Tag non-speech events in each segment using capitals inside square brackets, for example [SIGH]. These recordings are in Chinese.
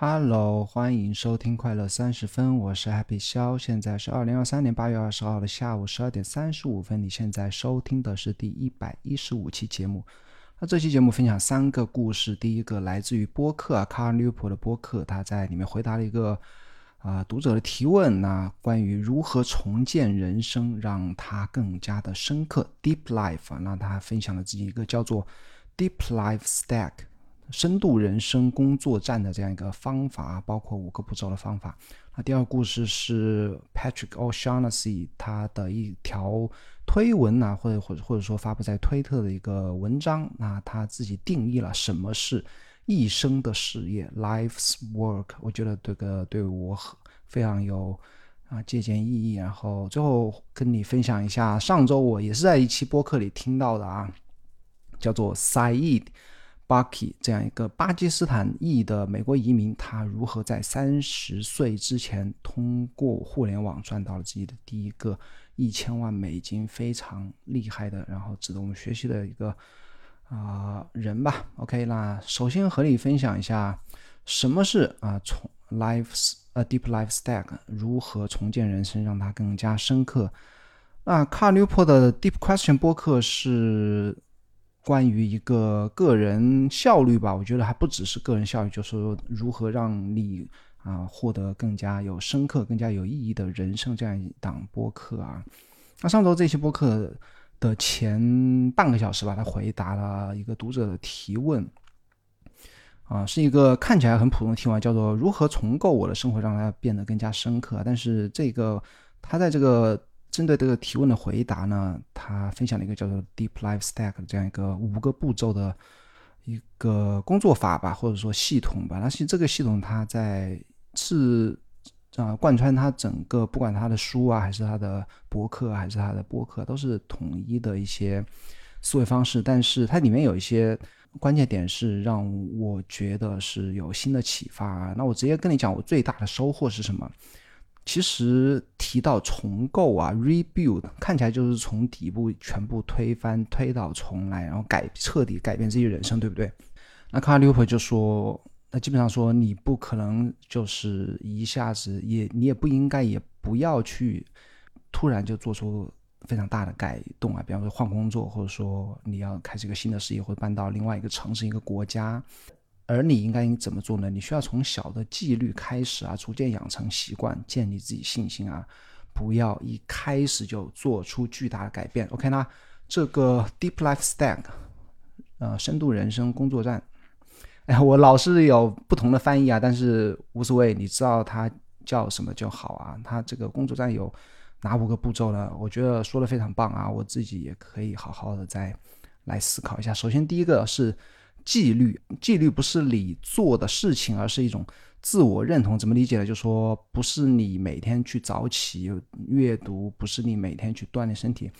Hello，欢迎收听快乐三十分，我是 Happy 肖，现在是二零二三年八月二十号的下午十二点三十五分。你现在收听的是第一百一十五期节目。那这期节目分享三个故事，第一个来自于播客啊，卡尔纽普的播客，他在里面回答了一个啊读者的提问，那关于如何重建人生，让他更加的深刻，Deep Life 啊，那他分享了自己一个叫做 Deep Life Stack。深度人生工作站的这样一个方法，包括五个步骤的方法。那第二个故事是 Patrick O'Shaughnessy 他的一条推文呐，或者或者或者说发布在推特的一个文章。那他自己定义了什么是一生的事业 （Life's Work）。我觉得这个对我非常有啊借鉴意义。然后最后跟你分享一下，上周我也是在一期播客里听到的啊，叫做 Said。Bucky 这样一个巴基斯坦裔的美国移民，他如何在三十岁之前通过互联网赚到了自己的第一个一千万美金，非常厉害的，然后值得我们学习的一个啊人吧。OK，那首先和你分享一下什么是啊从 Life's a Deep Life Stack，如何重建人生，让它更加深刻。那卡纽珀的 Deep Question 播客是。关于一个个人效率吧，我觉得还不只是个人效率，就是说如何让你啊获得更加有深刻、更加有意义的人生这样一档播客啊。那上周这期播客的前半个小时吧，他回答了一个读者的提问，啊，是一个看起来很普通的提问，叫做如何重构我的生活，让它变得更加深刻。但是这个他在这个。针对这个提问的回答呢，他分享了一个叫做 Deep Life Stack 的这样一个五个步骤的一个工作法吧，或者说系统吧。那其实这个系统它在是啊贯穿他整个，不管他的书啊，还是他的博客，还是他的播客，都是统一的一些思维方式。但是它里面有一些关键点是让我觉得是有新的启发。那我直接跟你讲，我最大的收获是什么？其实提到重构啊，rebuild，看起来就是从底部全部推翻、推倒重来，然后改彻底改变自己人生，对不对？那卡尔纽普就说，那基本上说你不可能就是一下子也，你也不应该也不要去突然就做出非常大的改动啊，比方说换工作，或者说你要开始一个新的事业，或者搬到另外一个城市、一个国家。而你应该怎么做呢？你需要从小的纪律开始啊，逐渐养成习惯，建立自己信心啊，不要一开始就做出巨大的改变。OK，那这个 Deep Life Stack，呃，深度人生工作站，哎，我老是有不同的翻译啊，但是无所谓，你知道它叫什么就好啊。它这个工作站有哪五个步骤呢？我觉得说的非常棒啊，我自己也可以好好的再来思考一下。首先，第一个是。纪律，纪律不是你做的事情，而是一种自我认同。怎么理解呢？就是说不是你每天去早起阅读，不是你每天去锻炼身体，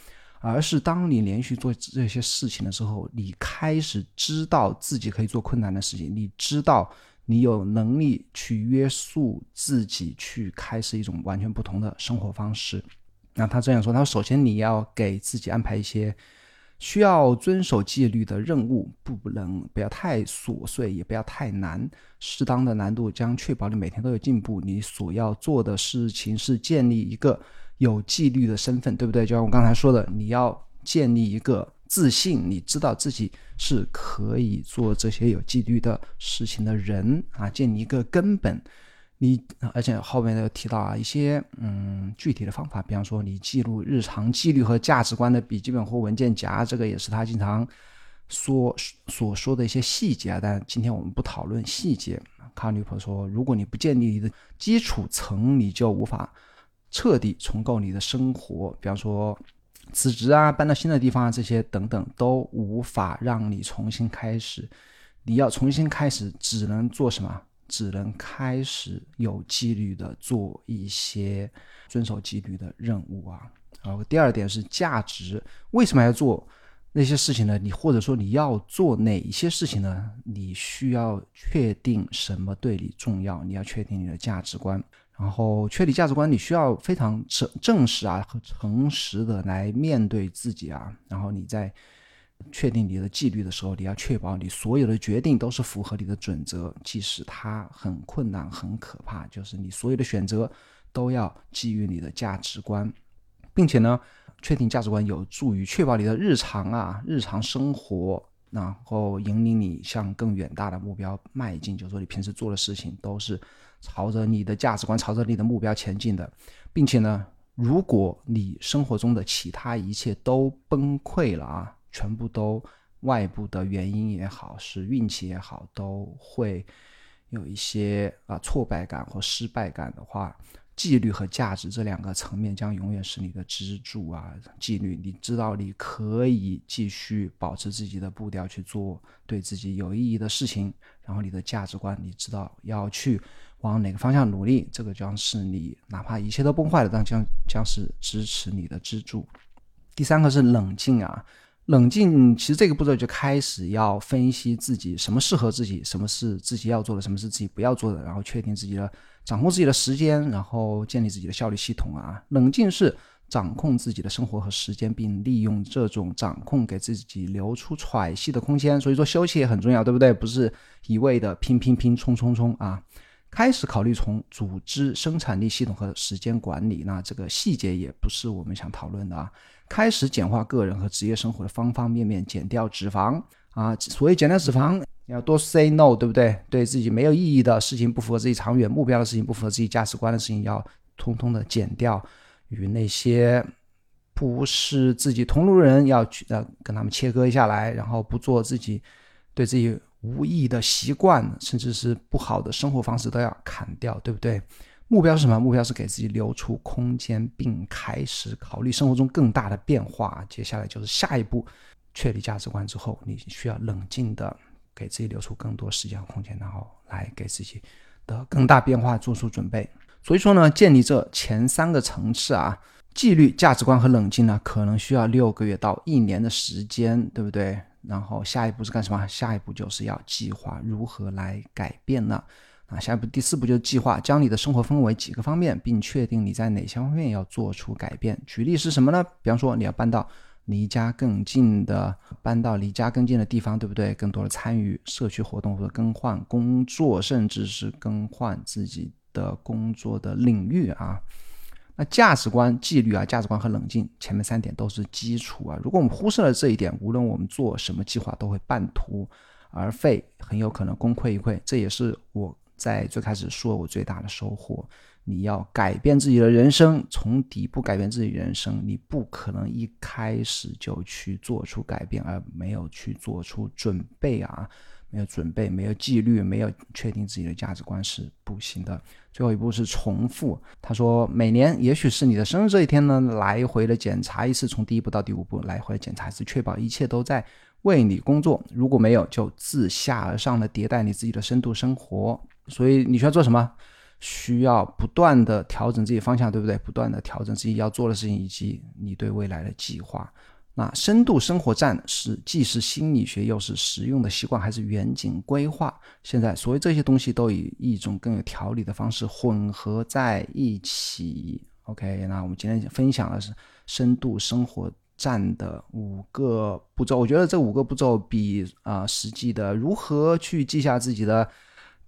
而是当你连续做这些事情的时候，你开始知道自己可以做困难的事情，你知道你有能力去约束自己，去开始一种完全不同的生活方式。那他这样说，他首先你要给自己安排一些。需要遵守纪律的任务不能不要太琐碎，也不要太难，适当的难度将确保你每天都有进步。你所要做的事情是建立一个有纪律的身份，对不对？就像我刚才说的，你要建立一个自信，你知道自己是可以做这些有纪律的事情的人啊，建立一个根本。你而且后面又提到啊一些嗯具体的方法，比方说你记录日常纪律和价值观的笔记本或文件夹，这个也是他经常说所说的一些细节啊。但今天我们不讨论细节。卡女朋友说，如果你不建立你的基础层，你就无法彻底重构你的生活。比方说辞职啊，搬到新的地方啊，这些等等都无法让你重新开始。你要重新开始，只能做什么？只能开始有纪律的做一些遵守纪律的任务啊。然后第二点是价值，为什么要做那些事情呢？你或者说你要做哪一些事情呢？你需要确定什么对你重要，你要确定你的价值观。然后确立价值观，你需要非常正正实啊和诚实的来面对自己啊。然后你在确定你的纪律的时候，你要确保你所有的决定都是符合你的准则，即使它很困难、很可怕，就是你所有的选择都要基于你的价值观，并且呢，确定价值观有助于确保你的日常啊、日常生活，然后引领你向更远大的目标迈进。就是说，你平时做的事情都是朝着你的价值观、朝着你的目标前进的，并且呢，如果你生活中的其他一切都崩溃了啊。全部都外部的原因也好，是运气也好，都会有一些啊挫败感或失败感的话，纪律和价值这两个层面将永远是你的支柱啊。纪律，你知道你可以继续保持自己的步调去做对自己有意义的事情，然后你的价值观，你知道要去往哪个方向努力，这个将是你哪怕一切都崩坏了，但将将是支持你的支柱。第三个是冷静啊。冷静，其实这个步骤就开始要分析自己什么适合自己，什么是自己要做的，什么是自己不要做的，然后确定自己的掌控自己的时间，然后建立自己的效率系统啊。冷静是掌控自己的生活和时间，并利用这种掌控给自己留出喘息的空间。所以说休息也很重要，对不对？不是一味的拼拼拼冲冲冲啊。开始考虑从组织、生产力系统和时间管理，那这个细节也不是我们想讨论的啊。开始简化个人和职业生活的方方面面，减掉脂肪啊！所谓减掉脂肪，要多 say no，对不对？对自己没有意义的事情、不符合自己长远目标的事情、不符合自己价值观的事情，要通通的减掉。与那些不是自己同路人，要去呃跟他们切割下来，然后不做自己对自己无意的习惯，甚至是不好的生活方式都要砍掉，对不对？目标是什么？目标是给自己留出空间，并开始考虑生活中更大的变化。接下来就是下一步，确立价值观之后，你需要冷静的给自己留出更多时间和空间，然后来给自己的更大变化做出准备。所以说呢，建立这前三个层次啊，纪律、价值观和冷静呢，可能需要六个月到一年的时间，对不对？然后下一步是干什么？下一步就是要计划如何来改变呢？啊，下一步第四步就是计划，将你的生活分为几个方面，并确定你在哪些方面要做出改变。举例是什么呢？比方说你要搬到离家更近的，搬到离家更近的地方，对不对？更多的参与社区活动或者更换工作，甚至是更换自己的工作的领域啊。那价值观、纪律啊，价值观和冷静，前面三点都是基础啊。如果我们忽视了这一点，无论我们做什么计划，都会半途而废，很有可能功亏一篑。这也是我。在最开始说，我最大的收获，你要改变自己的人生，从底部改变自己人生，你不可能一开始就去做出改变，而没有去做出准备啊，没有准备，没有纪律，没有确定自己的价值观是不行的。最后一步是重复。他说，每年也许是你的生日这一天呢，来回的检查一次，从第一步到第五步来回的检查一次，确保一切都在为你工作。如果没有，就自下而上的迭代你自己的深度生活。所以你需要做什么？需要不断的调整自己方向，对不对？不断的调整自己要做的事情，以及你对未来的计划。那深度生活站是既是心理学又是实用的习惯，还是远景规划？现在所谓这些东西都以一种更有条理的方式混合在一起。OK，那我们今天分享的是深度生活站的五个步骤。我觉得这五个步骤比啊实际的如何去记下自己的。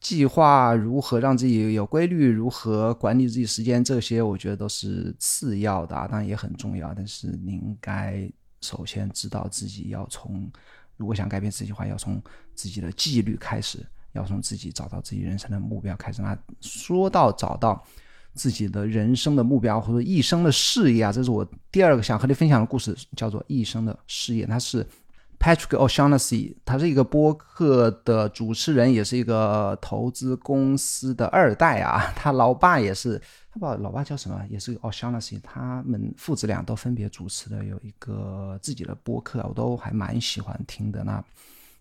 计划如何让自己有规律，如何管理自己时间，这些我觉得都是次要的，当然也很重要。但是你应该首先知道自己要从，如果想改变自己的话，要从自己的纪律开始，要从自己找到自己人生的目标开始。那说到找到自己的人生的目标或者一生的事业啊，这是我第二个想和你分享的故事，叫做一生的事业，它是。Patrick O'Shaughnessy，他是一个播客的主持人，也是一个投资公司的二代啊。他老爸也是，他爸老爸叫什么？也是 O'Shaughnessy。他们父子俩都分别主持了有一个自己的播客，我都还蛮喜欢听的。那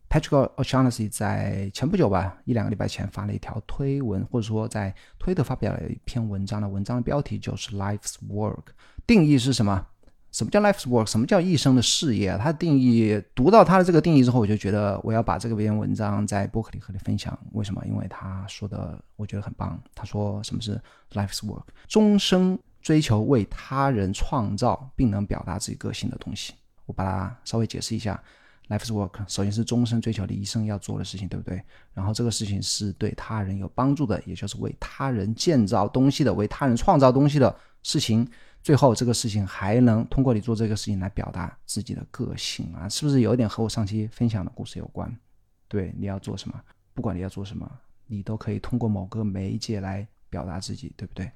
Patrick O'Shaughnessy 在前不久吧，一两个礼拜前发了一条推文，或者说在推特发表了一篇文章的文章的标题就是 Life's Work，定义是什么？什么叫 life's work？什么叫一生的事业？它的定义，读到它的这个定义之后，我就觉得我要把这个篇文章在博客里和你分享。为什么？因为他说的我觉得很棒。他说什么是 life's work？终生追求为他人创造并能表达自己个性的东西。我把它稍微解释一下，life's work，首先是终身追求的一生要做的事情，对不对？然后这个事情是对他人有帮助的，也就是为他人建造东西的，为他人创造东西的事情。最后，这个事情还能通过你做这个事情来表达自己的个性啊，是不是有一点和我上期分享的故事有关？对，你要做什么，不管你要做什么，你都可以通过某个媒介来表达自己，对不对？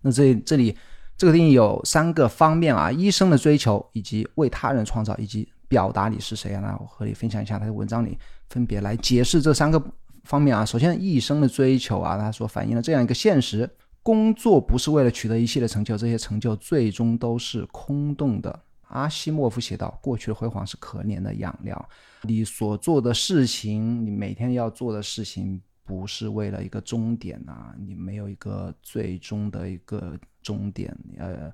那这这里这个定义有三个方面啊：医生的追求，以及为他人创造，以及表达你是谁啊？那我和你分享一下他的文章里分别来解释这三个方面啊。首先，医生的追求啊，他说反映了这样一个现实。工作不是为了取得一系列成就，这些成就最终都是空洞的。阿西莫夫写道：“过去的辉煌是可怜的养料。你所做的事情，你每天要做的事情，不是为了一个终点啊，你没有一个最终的一个终点。呃，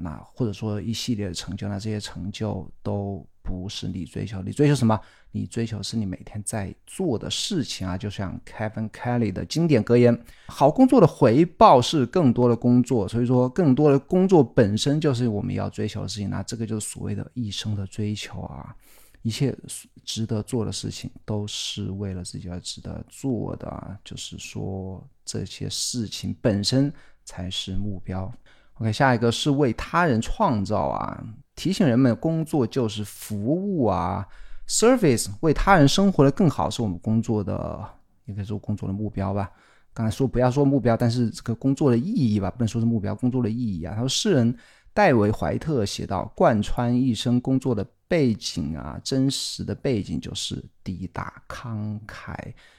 那或者说一系列的成就，那这些成就都不是你追求。你追求什么？你追求是你每天在做的事情啊，就像 Kevin Kelly 的经典格言：“好工作的回报是更多的工作。”所以说，更多的工作本身就是我们要追求的事情。那这个就是所谓的一生的追求啊！一切值得做的事情都是为了自己而值得做的啊！就是说，这些事情本身才是目标。OK，下一个是为他人创造啊，提醒人们工作就是服务啊。Service 为他人生活的更好是我们工作的，应该说工作的目标吧。刚才说不要说目标，但是这个工作的意义吧，不能说是目标，工作的意义啊。他说，诗人戴维·怀特写道：“贯穿一生工作的背景啊，真实的背景就是抵达慷慨。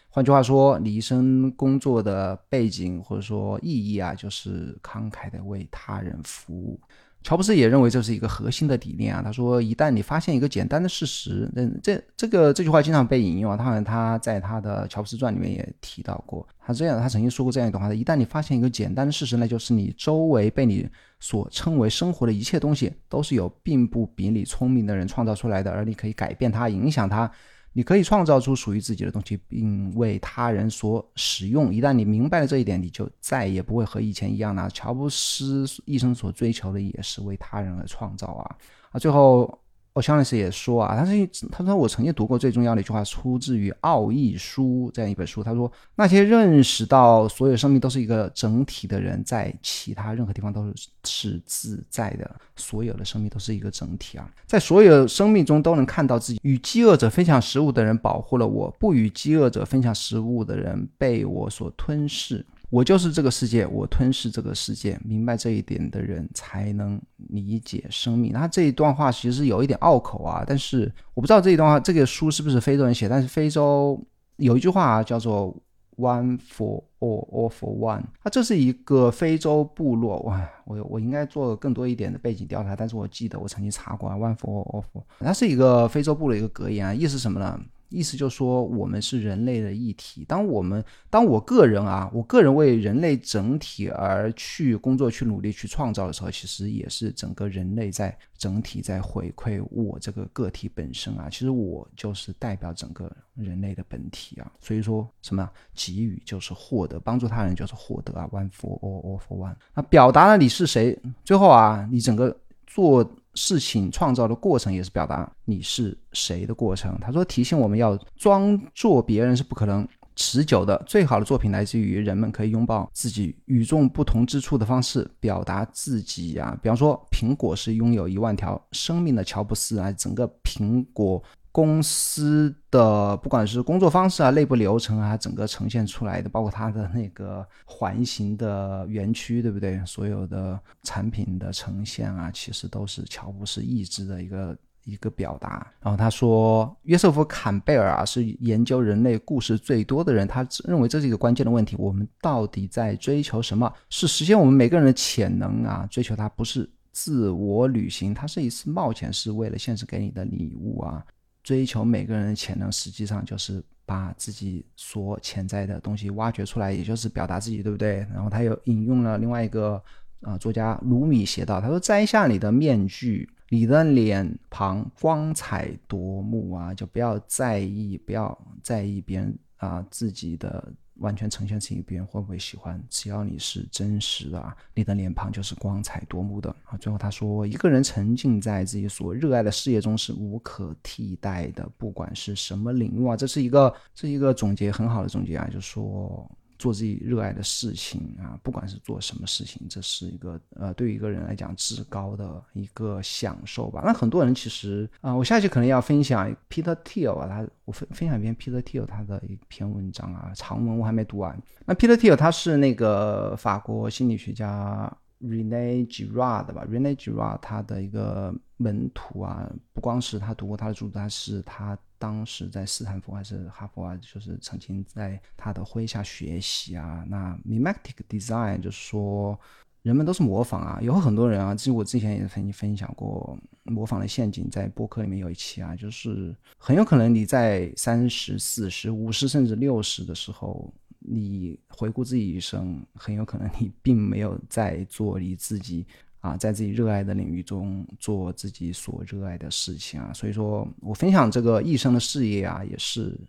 换句话说，你一生工作的背景或者说意义啊，就是慷慨的为他人服务。”乔布斯也认为这是一个核心的理念啊。他说：“一旦你发现一个简单的事实，那这这个这句话经常被引用啊。他好像他在他的《乔布斯传》里面也提到过。他这样，他曾经说过这样一段话：一旦你发现一个简单的事实，那就是你周围被你所称为生活的一切东西，都是由并不比你聪明的人创造出来的，而你可以改变它，影响它。”你可以创造出属于自己的东西，并为他人所使用。一旦你明白了这一点，你就再也不会和以前一样了。乔布斯一生所追求的也是为他人而创造啊！啊，最后。哦，肖老师也说啊，他是他说我曾经读过最重要的一句话，出自于《奥义书》这样一本书。他说，那些认识到所有生命都是一个整体的人，在其他任何地方都是是自在的。所有的生命都是一个整体啊，在所有生命中都能看到自己。与饥饿者分享食物的人保护了我，不与饥饿者分享食物的人被我所吞噬。我就是这个世界，我吞噬这个世界。明白这一点的人才能理解生命。他这一段话其实有一点拗口啊，但是我不知道这一段话，这个书是不是非洲人写？但是非洲有一句话，叫做 “one for all, all for one”。它这是一个非洲部落哇，我我应该做更多一点的背景调查，但是我记得我曾经查过啊 “one for all, all for”。它是一个非洲部落一个格言啊，意思什么呢？意思就是说，我们是人类的一体。当我们，当我个人啊，我个人为人类整体而去工作、去努力、去创造的时候，其实也是整个人类在整体在回馈我这个个体本身啊。其实我就是代表整个人类的本体啊。所以说什么给予就是获得，帮助他人就是获得啊。One for all, all for one。那表达了你是谁，最后啊，你整个做。事情创造的过程也是表达你是谁的过程。他说提醒我们要装作别人是不可能持久的。最好的作品来自于人们可以拥抱自己与众不同之处的方式，表达自己呀。比方说，苹果是拥有一万条生命的乔布斯啊，整个苹果。公司的不管是工作方式啊、内部流程啊，整个呈现出来的，包括它的那个环形的园区，对不对？所有的产品的呈现啊，其实都是乔布斯意志的一个一个表达。然后他说，约瑟夫·坎贝尔啊，是研究人类故事最多的人，他认为这是一个关键的问题：我们到底在追求什么？是实现我们每个人的潜能啊？追求它不是自我旅行，它是一次冒险，是为了现实给你的礼物啊。追求每个人的潜能，实际上就是把自己所潜在的东西挖掘出来，也就是表达自己，对不对？然后他又引用了另外一个啊作家卢米写道：“他说摘下你的面具，你的脸庞光彩夺目啊，就不要在意，不要在意别人啊自己的完全呈现自己，别人会不会喜欢？只要你是真实的啊，你的脸庞就是光彩夺目的啊。最后他说，一个人沉浸在自己所热爱的事业中是无可替代的，不管是什么领域啊，这是一个这一个总结很好的总结啊，就是说。做自己热爱的事情啊，不管是做什么事情，这是一个呃，对于一个人来讲至高的一个享受吧。那很多人其实啊，我下期可能要分享 Peter Thiel 啊，他我分分享一篇 Peter Thiel 他的一篇文章啊，长文我还没读完。那 Peter Thiel 他是那个法国心理学家 Rene Girard 吧，Rene Girard 他的一个门徒啊，不光是他读过他的著作，他是他。当时在斯坦福还是哈佛啊，就是曾经在他的麾下学习啊。那 mimetic design 就是说，人们都是模仿啊。有很多人啊，其实我之前也曾经分享过模仿的陷阱，在播客里面有一期啊，就是很有可能你在三十四十五十甚至六十的时候，你回顾自己一生，很有可能你并没有在做你自己。啊，在自己热爱的领域中做自己所热爱的事情啊，所以说我分享这个一生的事业啊，也是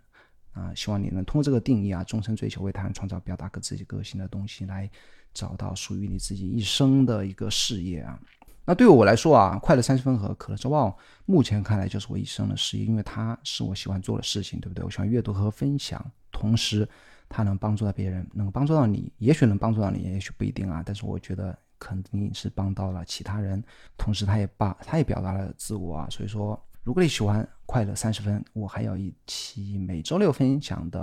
啊，希望你能通过这个定义啊，终身追求为他人创造、表达个自己个性的东西，来找到属于你自己一生的一个事业啊。那对于我来说啊，快乐三十分和可乐周报目前看来就是我一生的事业，因为它是我喜欢做的事情，对不对？我喜欢阅读和分享，同时它能帮助到别人，能帮助到你，也许能帮助到你，也许不一定啊。但是我觉得。肯定是帮到了其他人，同时他也把他也表达了自我啊。所以说，如果你喜欢快乐三十分，我还有一期每周六分享的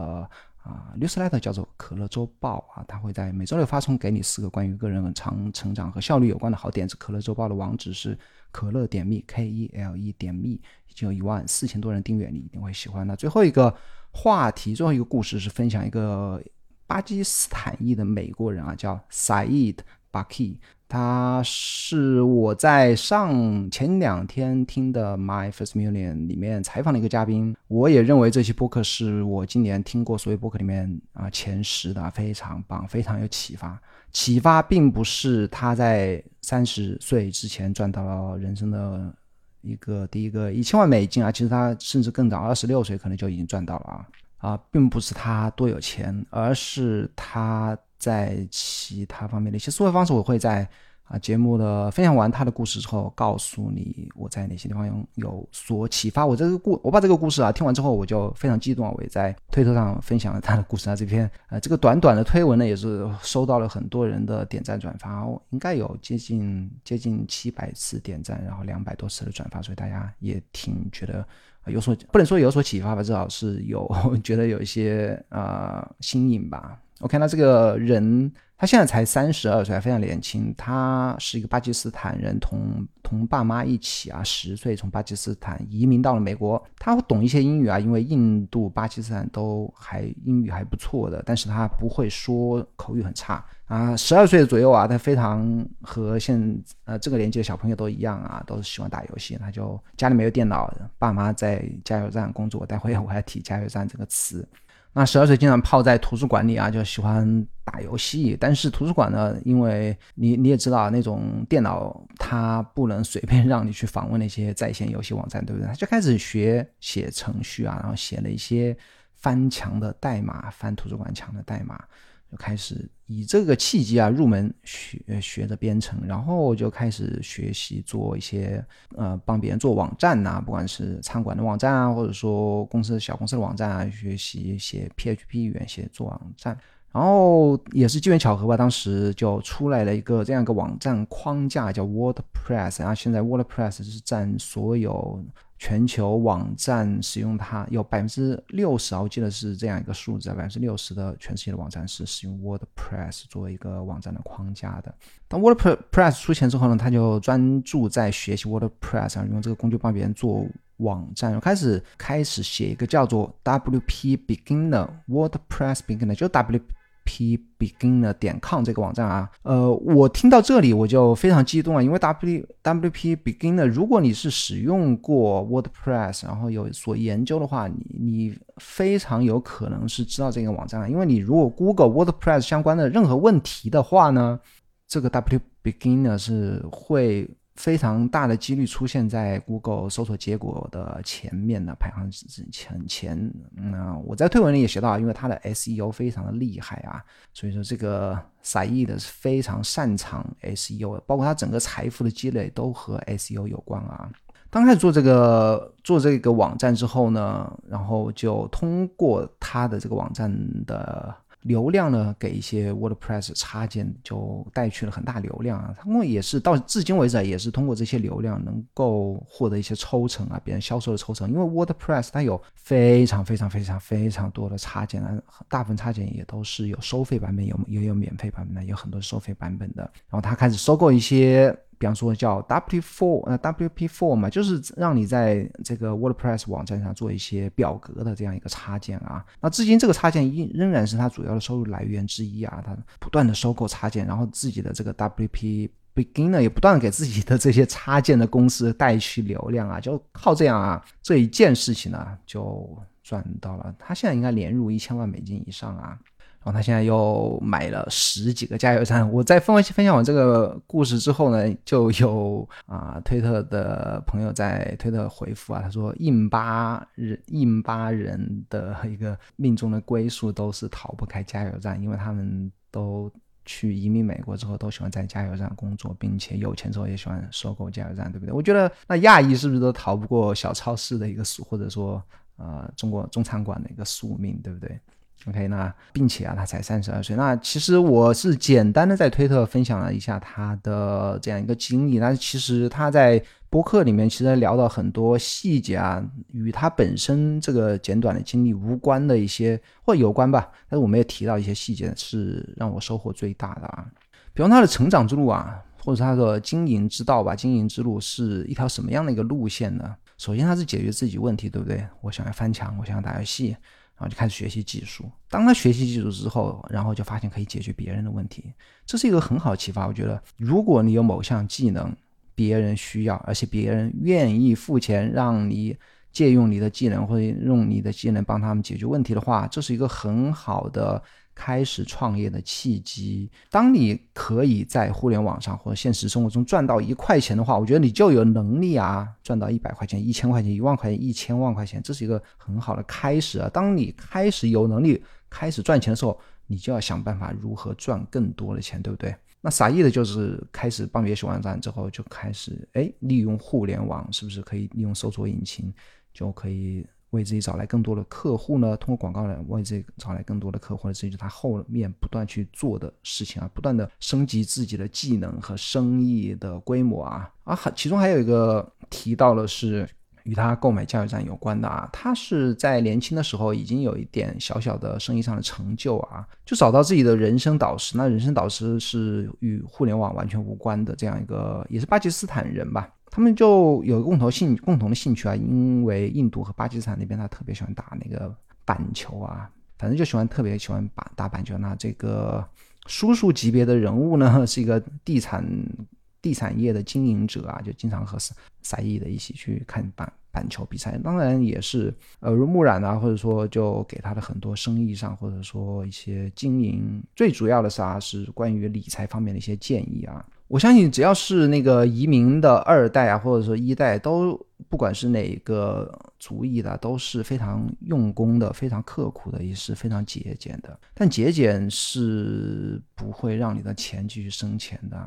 啊 newsletter 叫做可乐周报啊，它会在每周六发送给你四个关于个人长成长和效率有关的好点子。可乐周报的网址是可乐点 me k e l e 点 me，已经有一万四千多人订阅，你一定会喜欢的。最后一个话题，最后一个故事是分享一个巴基斯坦裔的美国人啊，叫 Said。Bucky，他是我在上前两天听的 My First Million 里面采访的一个嘉宾。我也认为这期播客是我今年听过所有播客里面啊前十的，非常棒，非常有启发。启发并不是他在三十岁之前赚到了人生的一个第一个一千万美金啊，其实他甚至更早，二十六岁可能就已经赚到了啊啊，并不是他多有钱，而是他。在其他方面的一些思维方式，我会在啊节目的分享完他的故事之后，告诉你我在哪些地方有所启发。我这个故，我把这个故事啊听完之后，我就非常激动啊！我也在推特上分享了他的故事啊。这篇呃这个短短的推文呢，也是收到了很多人的点赞转发，应该有接近接近七百次点赞，然后两百多次的转发，所以大家也挺觉得有所不能说有所启发吧，至少是有 [LAUGHS] 觉得有一些啊新颖吧。OK，那这个人他现在才三十二岁，非常年轻。他是一个巴基斯坦人，同同爸妈一起啊，十岁从巴基斯坦移民到了美国。他懂一些英语啊，因为印度、巴基斯坦都还英语还不错的，但是他不会说，口语很差啊。十二岁左右啊，他非常和现呃这个年纪的小朋友都一样啊，都是喜欢打游戏。他就家里没有电脑，爸妈在加油站工作。待会我还提加油站这个词。那十二岁经常泡在图书馆里啊，就喜欢打游戏。但是图书馆呢，因为你你也知道，那种电脑它不能随便让你去访问那些在线游戏网站，对不对？他就开始学写程序啊，然后写了一些翻墙的代码，翻图书馆墙的代码。就开始以这个契机啊入门学学着编程，然后就开始学习做一些呃帮别人做网站呐，不管是餐馆的网站啊，或者说公司小公司的网站啊，学习写 PHP 语言写做网站，然后也是机缘巧合吧，当时就出来了一个这样一个网站框架叫 WordPress，然后现在 WordPress 是占所有。全球网站使用它有百分之六十，我记得是这样一个数字，百分之六十的全世界的网站是使用 WordPress 作为一个网站的框架的。当 WordPress 出现之后呢，他就专注在学习 WordPress，用这个工具帮别人做网站，开始开始写一个叫做 WP Beginner WordPress Beginner，就 W。P beginner 点 com 这个网站啊，呃，我听到这里我就非常激动啊，因为 w w p beginner，如果你是使用过 WordPress，然后有所研究的话，你你非常有可能是知道这个网站啊，因为你如果 Google WordPress 相关的任何问题的话呢，这个 w beginner 是会。非常大的几率出现在 Google 搜索结果的前面的排行前前。嗯，我在推文里也写到，因为它的 SEO 非常的厉害啊，所以说这个撒意的是非常擅长 SEO，包括他整个财富的积累都和 SEO 有关啊。刚开始做这个做这个网站之后呢，然后就通过他的这个网站的。流量呢，给一些 WordPress 插件就带去了很大流量啊。他们也是到至今为止也是通过这些流量能够获得一些抽成啊，别人销售的抽成。因为 WordPress 它有非常非常非常非常多的插件啊，大部分插件也都是有收费版本，有也有免费版本的，有很多收费版本的。然后他开始收购一些。比方说叫 W4 呃 WP4 嘛，就是让你在这个 WordPress 网站上做一些表格的这样一个插件啊。那至今这个插件依仍然是它主要的收入来源之一啊。它不断的收购插件，然后自己的这个 WP Beginner 也不断的给自己的这些插件的公司带去流量啊，就靠这样啊这一件事情呢就赚到了。他现在应该年入一千万美金以上啊。然后他现在又买了十几个加油站。我在分分享完这个故事之后呢，就有啊推特的朋友在推特回复啊，他说印巴人印巴人的一个命中的归宿都是逃不开加油站，因为他们都去移民美国之后都喜欢在加油站工作，并且有钱之后也喜欢收购加油站，对不对？我觉得那亚裔是不是都逃不过小超市的一个宿，或者说呃中国中餐馆的一个宿命，对不对？OK，那并且啊，他才三十二岁。那其实我是简单的在推特分享了一下他的这样一个经历。那其实他在播客里面其实聊到很多细节啊，与他本身这个简短的经历无关的一些或有关吧。但是我们也提到一些细节是让我收获最大的啊。比方他的成长之路啊，或者他的经营之道吧，经营之路是一条什么样的一个路线呢？首先他是解决自己问题，对不对？我想要翻墙，我想要打游戏。然后就开始学习技术。当他学习技术之后，然后就发现可以解决别人的问题，这是一个很好启发。我觉得，如果你有某项技能，别人需要，而且别人愿意付钱让你借用你的技能，或者用你的技能帮他们解决问题的话，这是一个很好的。开始创业的契机。当你可以在互联网上或者现实生活中赚到一块钱的话，我觉得你就有能力啊，赚到一百块钱、一千块钱、一万块钱、一千万块钱，这是一个很好的开始啊。当你开始有能力开始赚钱的时候，你就要想办法如何赚更多的钱，对不对？那撒意的就是开始帮别人写网站之后，就开始哎，利用互联网，是不是可以利用搜索引擎就可以？为自己找来更多的客户呢？通过广告来为自己找来更多的客户，这就是他后面不断去做的事情啊，不断的升级自己的技能和生意的规模啊啊，其中还有一个提到了是与他购买加油站有关的啊，他是在年轻的时候已经有一点小小的生意上的成就啊，就找到自己的人生导师，那人生导师是与互联网完全无关的这样一个，也是巴基斯坦人吧。他们就有共同兴共同的兴趣啊，因为印度和巴基斯坦那边他特别喜欢打那个板球啊，反正就喜欢特别喜欢打打板球。那这个叔叔级别的人物呢，是一个地产地产业的经营者啊，就经常和赛义的一起去看板板球比赛。当然也是耳濡目染啊，或者说就给他的很多生意上或者说一些经营，最主要的是啊，是关于理财方面的一些建议啊。我相信，只要是那个移民的二代啊，或者说一代，都不管是哪个族裔的，都是非常用功的、非常刻苦的，也是非常节俭的。但节俭是不会让你的钱继续生钱的。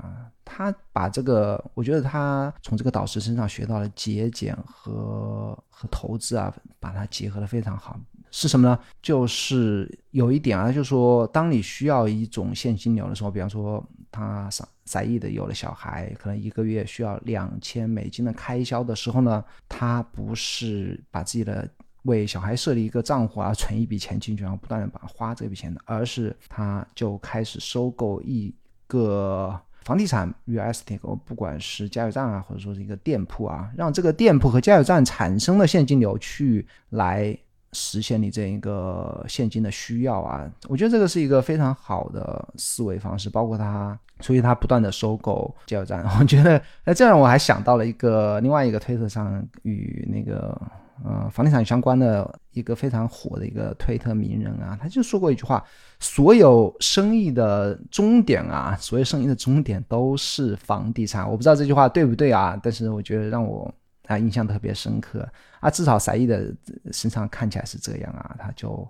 他把这个，我觉得他从这个导师身上学到了节俭和和投资啊，把它结合的非常好。是什么呢？就是有一点啊，就是说，当你需要一种现金流的时候，比方说他撒撒意的有了小孩，可能一个月需要两千美金的开销的时候呢，他不是把自己的为小孩设立一个账户啊，存一笔钱进去，然后不断的把花这笔钱的，而是他就开始收购一个房地产 real estate，不管是加油站啊，或者说是一个店铺啊，让这个店铺和加油站产生的现金流去来。实现你这一个现金的需要啊，我觉得这个是一个非常好的思维方式，包括他，所以他不断的收购加油站，[LAUGHS] 我觉得，那这样我还想到了一个另外一个推特上与那个呃，房地产相关的一个非常火的一个推特名人啊，他就说过一句话：所有生意的终点啊，所有生意的终点都是房地产。我不知道这句话对不对啊，但是我觉得让我。啊，印象特别深刻啊！至少赛义的身上看起来是这样啊，他就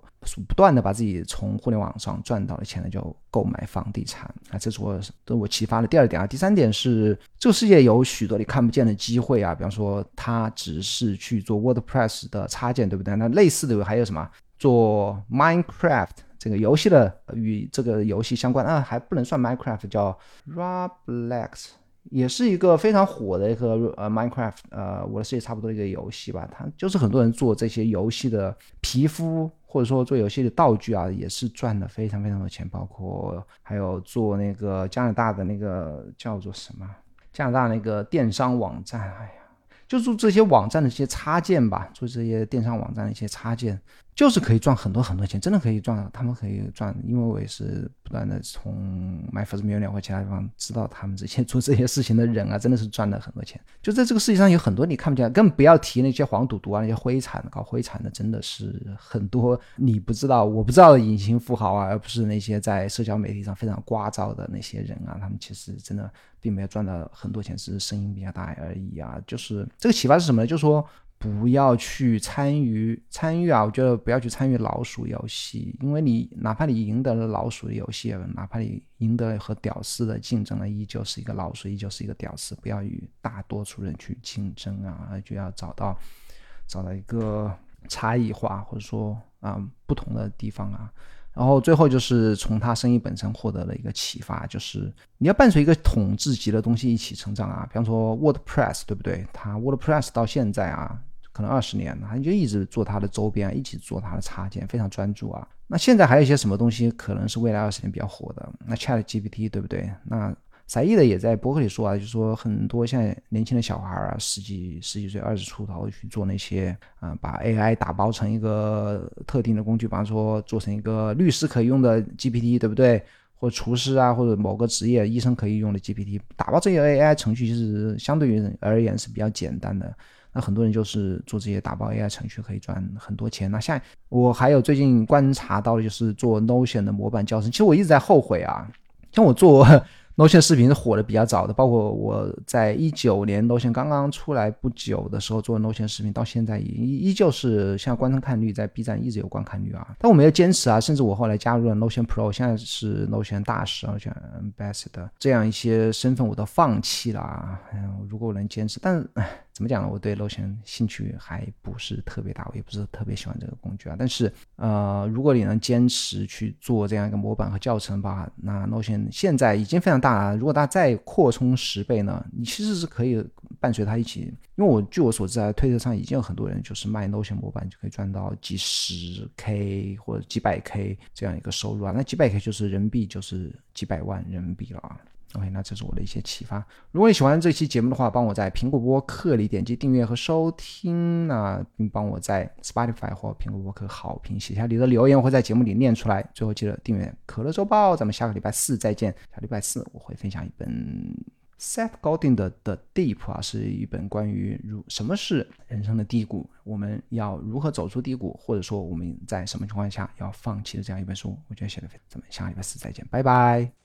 不断的把自己从互联网上赚到的钱呢，就购买房地产啊。这是我对我启发的第二点啊。第三点是，这个世界有许多你看不见的机会啊。比方说，他只是去做 WordPress 的插件，对不对？那类似的还有什么？做 Minecraft 这个游戏的，与这个游戏相关啊，还不能算 Minecraft，叫 Roblox。也是一个非常火的一个呃，Minecraft，呃，我的世界差不多一个游戏吧。它就是很多人做这些游戏的皮肤，或者说做游戏的道具啊，也是赚了非常非常多钱。包括还有做那个加拿大的那个叫做什么，加拿大那个电商网站，哎呀，就做这些网站的一些插件吧，做这些电商网站的一些插件。就是可以赚很多很多钱，真的可以赚，他们可以赚，因为我也是不断的从买粉丝没有或其他地方知道他们这些 [LAUGHS] 做这些事情的人啊，真的是赚了很多钱。就在这个世界上有很多你看不见，更不要提那些黄赌毒啊，那些灰产搞灰产的，真的是很多你不知道我不知道的隐形富豪啊，而不是那些在社交媒体上非常聒噪的那些人啊，他们其实真的并没有赚到很多钱，只是声音比较大而已啊。就是这个启发是什么呢？就是说。不要去参与参与啊！我觉得不要去参与老鼠游戏，因为你哪怕你赢得了老鼠的游戏，哪怕你赢得了和屌丝的竞争了，依旧是一个老鼠，依旧是一个屌丝。不要与大多数人去竞争啊！就要找到找到一个差异化，或者说啊不同的地方啊。然后最后就是从他生意本身获得了一个启发，就是你要伴随一个统治级的东西一起成长啊。比方说 WordPress，对不对？它 WordPress 到现在啊。可能二十年了，他就一直做他的周边，一起做他的插件，非常专注啊。那现在还有一些什么东西可能是未来二十年比较火的？那 Chat GPT 对不对？那赛义的也在博客里说啊，就说很多现在年轻的小孩啊，十几十几岁、二十出头去做那些啊，把 AI 打包成一个特定的工具，比方说做成一个律师可以用的 GPT，对不对？或厨师啊，或者某个职业医生可以用的 GPT，打包这些 AI 程序，其实相对于而言是比较简单的。那很多人就是做这些打包 AI 程序可以赚很多钱。那像我还有最近观察到的就是做 Notion 的模板教程，其实我一直在后悔啊，像我做。[LAUGHS] Notion 视频是火的比较早的，包括我在一九年 Notion 刚刚出来不久的时候做 Notion 视频，到现在依依旧是像观看率在 B 站一直有观看率啊。但我没有坚持啊，甚至我后来加入了 Notion Pro，现在是 Notion 大使而且 Ambassador 这样一些身份我都放弃了啊。嗯，如果我能坚持，但怎么讲呢？我对 Notion 兴趣还不是特别大，我也不是特别喜欢这个工具啊。但是呃，如果你能坚持去做这样一个模板和教程吧，那 Notion 现在已经非常。大了，如果它再扩充十倍呢？你其实是可以伴随它一起，因为我据我所知啊，推特上已经有很多人就是卖 Notion 模板就可以赚到几十 K 或者几百 K 这样一个收入啊。那几百 K 就是人民币就是几百万人民币了啊。OK，那这是我的一些启发。如果你喜欢这期节目的话，帮我在苹果播客里点击订阅和收听啊，并帮我在 Spotify 或苹果播客好评写下你的留言，我会在节目里念出来。最后记得订阅可乐周报，咱们下个礼拜四再见。下礼拜四我会分享一本 Seth Godin 的《The Deep》啊，是一本关于如什么是人生的低谷，我们要如何走出低谷，或者说我们在什么情况下要放弃的这样一本书。我觉得写的非常。咱们下个礼拜四再见，拜拜。